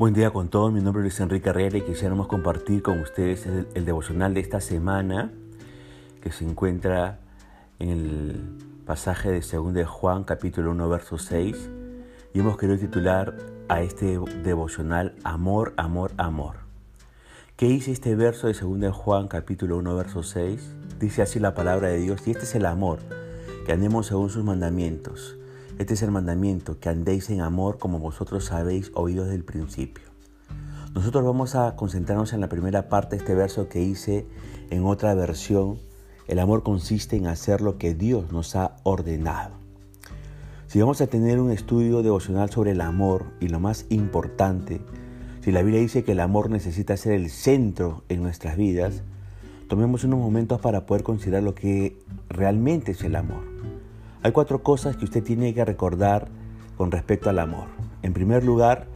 Buen día con todos, mi nombre es Luis Enrique Herrera y quisiéramos compartir con ustedes el, devocional de esta semana que se encuentra en el pasaje de 2 de Juan capítulo 1 verso 6 y hemos querido titular a este devocional Amor, Amor, Amor. ¿Qué dice este verso de 2 de Juan capítulo 1 verso 6? Dice así la palabra de Dios y este es el amor, que andemos según sus mandamientos. Este es el mandamiento, que andéis en amor como vosotros habéis oído desde el principio. Nosotros vamos a concentrarnos en la primera parte de este verso que hice en otra versión. El amor consiste en hacer lo que Dios nos ha ordenado. Si vamos a tener un estudio devocional sobre el amor y lo más importante, si la Biblia dice que el amor necesita ser el centro en nuestras vidas, tomemos unos momentos para poder considerar lo que realmente es el amor. Hay cuatro cosas que usted tiene que recordar con respecto al amor. En primer lugar,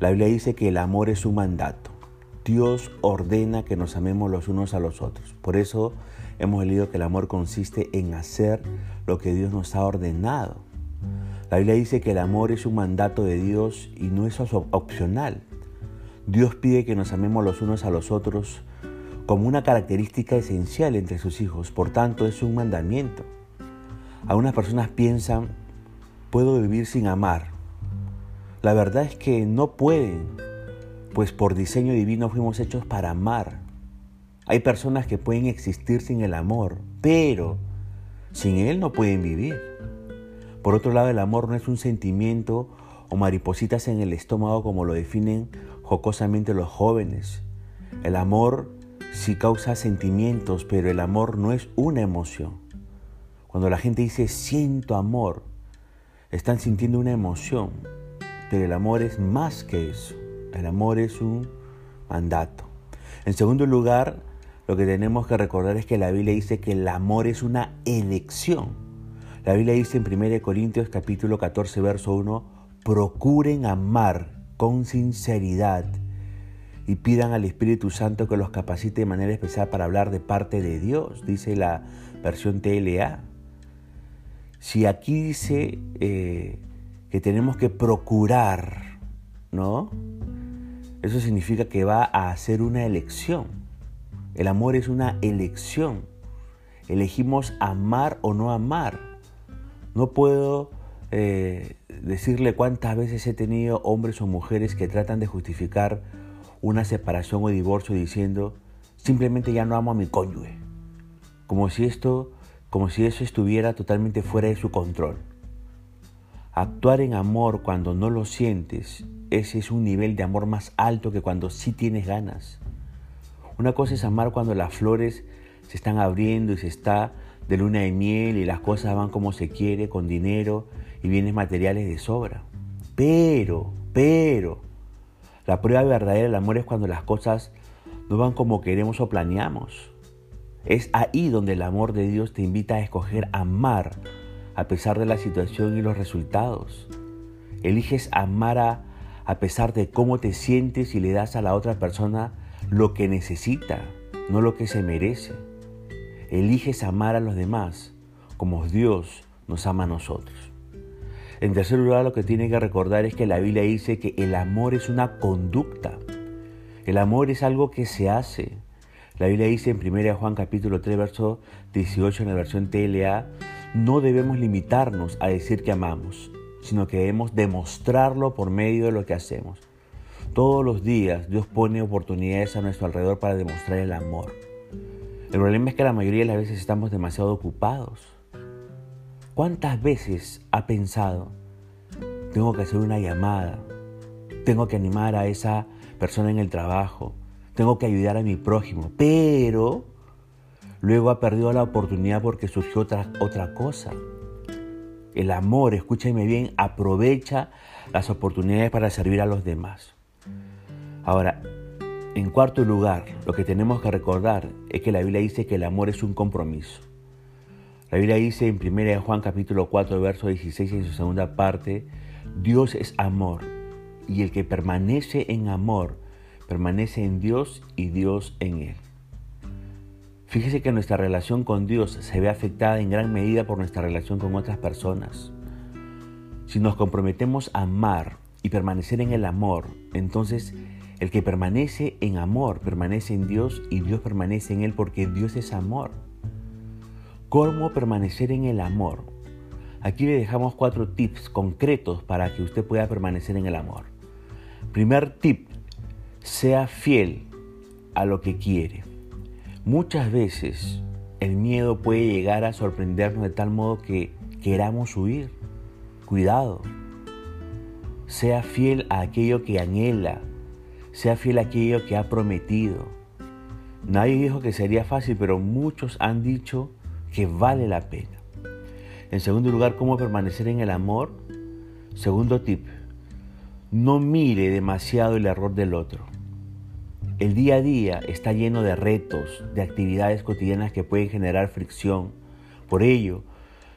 la Biblia dice que el amor es un mandato. Dios ordena que nos amemos los unos a los otros. Por eso hemos leído que el amor consiste en hacer lo que Dios nos ha ordenado. La Biblia dice que el amor es un mandato de Dios y no es opcional. Dios pide que nos amemos los unos a los otros como una característica esencial entre sus hijos. Por tanto, es un mandamiento. Algunas personas piensan, puedo vivir sin amar. La verdad es que no pueden, pues por diseño divino fuimos hechos para amar. Hay personas que pueden existir sin el amor, pero sin él no pueden vivir. Por otro lado, el amor no es un sentimiento o maripositas en el estómago como lo definen jocosamente los jóvenes. El amor sí causa sentimientos, pero el amor no es una emoción. Cuando la gente dice siento amor, están sintiendo una emoción, pero el amor es más que eso. El amor es un mandato. En segundo lugar, lo que tenemos que recordar es que la Biblia dice que el amor es una elección. La Biblia dice en 1 Corintios capítulo 14, verso 1, procuren amar con sinceridad y pidan al Espíritu Santo que los capacite de manera especial para hablar de parte de Dios, dice la versión TLA. Si aquí dice eh, que tenemos que procurar, ¿no? Eso significa que va a hacer una elección. El amor es una elección. Elegimos amar o no amar. No puedo eh, decirle cuántas veces he tenido hombres o mujeres que tratan de justificar una separación o divorcio diciendo, simplemente ya no amo a mi cónyuge. Como si esto como si eso estuviera totalmente fuera de su control. Actuar en amor cuando no lo sientes, ese es un nivel de amor más alto que cuando sí tienes ganas. Una cosa es amar cuando las flores se están abriendo y se está de luna de miel y las cosas van como se quiere, con dinero y bienes materiales de sobra. Pero, pero, la prueba verdadera del amor es cuando las cosas no van como queremos o planeamos. Es ahí donde el amor de Dios te invita a escoger amar a pesar de la situación y los resultados. Eliges amar a, a pesar de cómo te sientes y le das a la otra persona lo que necesita, no lo que se merece. Eliges amar a los demás como Dios nos ama a nosotros. En tercer lugar, lo que tiene que recordar es que la Biblia dice que el amor es una conducta. El amor es algo que se hace, la Biblia dice en 1 Juan capítulo 3, verso 18 en la versión TLA, no debemos limitarnos a decir que amamos, sino que debemos demostrarlo por medio de lo que hacemos. Todos los días Dios pone oportunidades a nuestro alrededor para demostrar el amor. El problema es que la mayoría de las veces estamos demasiado ocupados. ¿Cuántas veces ha pensado, tengo que hacer una llamada, tengo que animar a esa persona en el trabajo, tengo que ayudar a mi prójimo, pero luego ha perdido la oportunidad porque surgió otra, otra cosa. El amor, escúchame bien, aprovecha las oportunidades para servir a los demás. Ahora, en cuarto lugar, lo que tenemos que recordar es que la Biblia dice que el amor es un compromiso. La Biblia dice en 1 Juan capítulo 4, verso 16 en su segunda parte, Dios es amor y el que permanece en amor permanece en Dios y Dios en Él. Fíjese que nuestra relación con Dios se ve afectada en gran medida por nuestra relación con otras personas. Si nos comprometemos a amar y permanecer en el amor, entonces el que permanece en amor permanece en Dios y Dios permanece en él porque Dios es amor. ¿Cómo permanecer en el amor? Aquí le dejamos cuatro tips concretos para que usted pueda permanecer en el amor. Primer tip, sea fiel a lo que quiere. Muchas veces el miedo puede llegar a sorprendernos de tal modo que queramos huir. Cuidado. Sea fiel a aquello que anhela. Sea fiel a aquello que ha prometido. Nadie dijo que sería fácil, pero muchos han dicho que vale la pena. En segundo lugar, ¿cómo permanecer en el amor? Segundo tip, no mire demasiado el error del otro. El día a día está lleno de retos, de actividades cotidianas que pueden generar fricción. Por ello,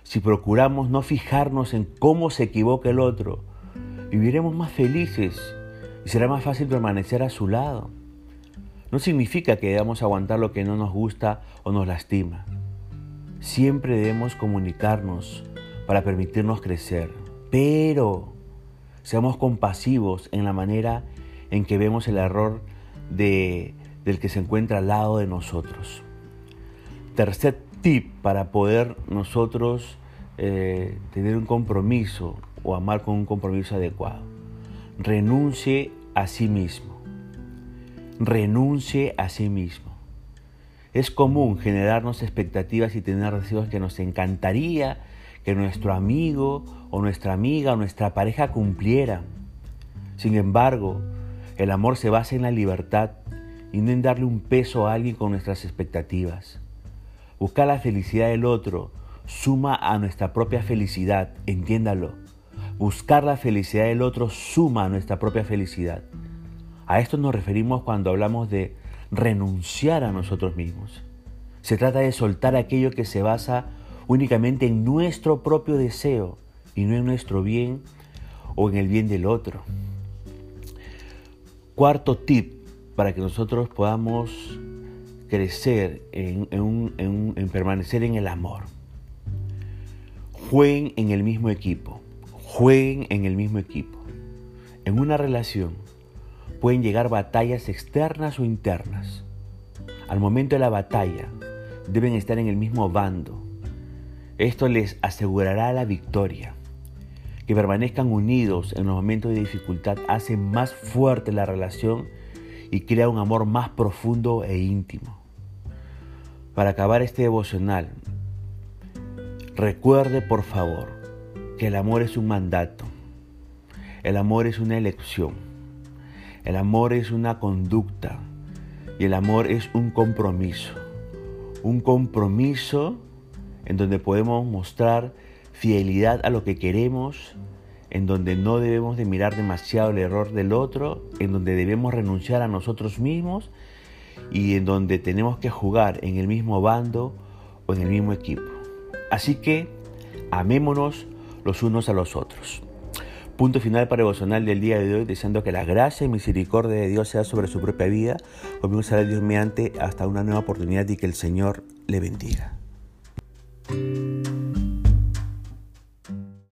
si procuramos no fijarnos en cómo se equivoca el otro, viviremos más felices y será más fácil permanecer a su lado. No significa que debamos aguantar lo que no nos gusta o nos lastima. Siempre debemos comunicarnos para permitirnos crecer, pero seamos compasivos en la manera en que vemos el error de, del que se encuentra al lado de nosotros. Tercer tip para poder nosotros eh, tener un compromiso o amar con un compromiso adecuado. Renuncie a sí mismo. Renuncie a sí mismo. Es común generarnos expectativas y tener deseos que nos encantaría que nuestro amigo o nuestra amiga o nuestra pareja cumpliera. Sin embargo, el amor se basa en la libertad y no en darle un peso a alguien con nuestras expectativas. Buscar la felicidad del otro suma a nuestra propia felicidad, entiéndalo. Buscar la felicidad del otro suma a nuestra propia felicidad. A esto nos referimos cuando hablamos de renunciar a nosotros mismos. Se trata de soltar aquello que se basa únicamente en nuestro propio deseo y no en nuestro bien o en el bien del otro. Cuarto tip para que nosotros podamos crecer en, en, permanecer en el amor. Jueguen en el mismo equipo. Jueguen en el mismo equipo. En una relación pueden llegar batallas externas o internas. Al momento de la batalla, deben estar en el mismo bando. Esto les asegurará la victoria. Que permanezcan unidos en los momentos de dificultad hace más fuerte la relación y crea un amor más profundo e íntimo. Para acabar este devocional, recuerde por favor que el amor es un mandato, el amor es una elección. El amor es una conducta y el amor es un compromiso. Un compromiso en donde podemos mostrar fidelidad a lo que queremos, en donde no debemos de mirar demasiado el error del otro, en donde debemos renunciar a nosotros mismos y en donde tenemos que jugar en el mismo bando o en el mismo equipo. Así que amémonos los unos a los otros. Punto final para devocional del día de hoy, deseando que la gracia y misericordia de Dios sea sobre su propia vida. Comienza a Dios mediante hasta una nueva oportunidad y que el Señor le bendiga.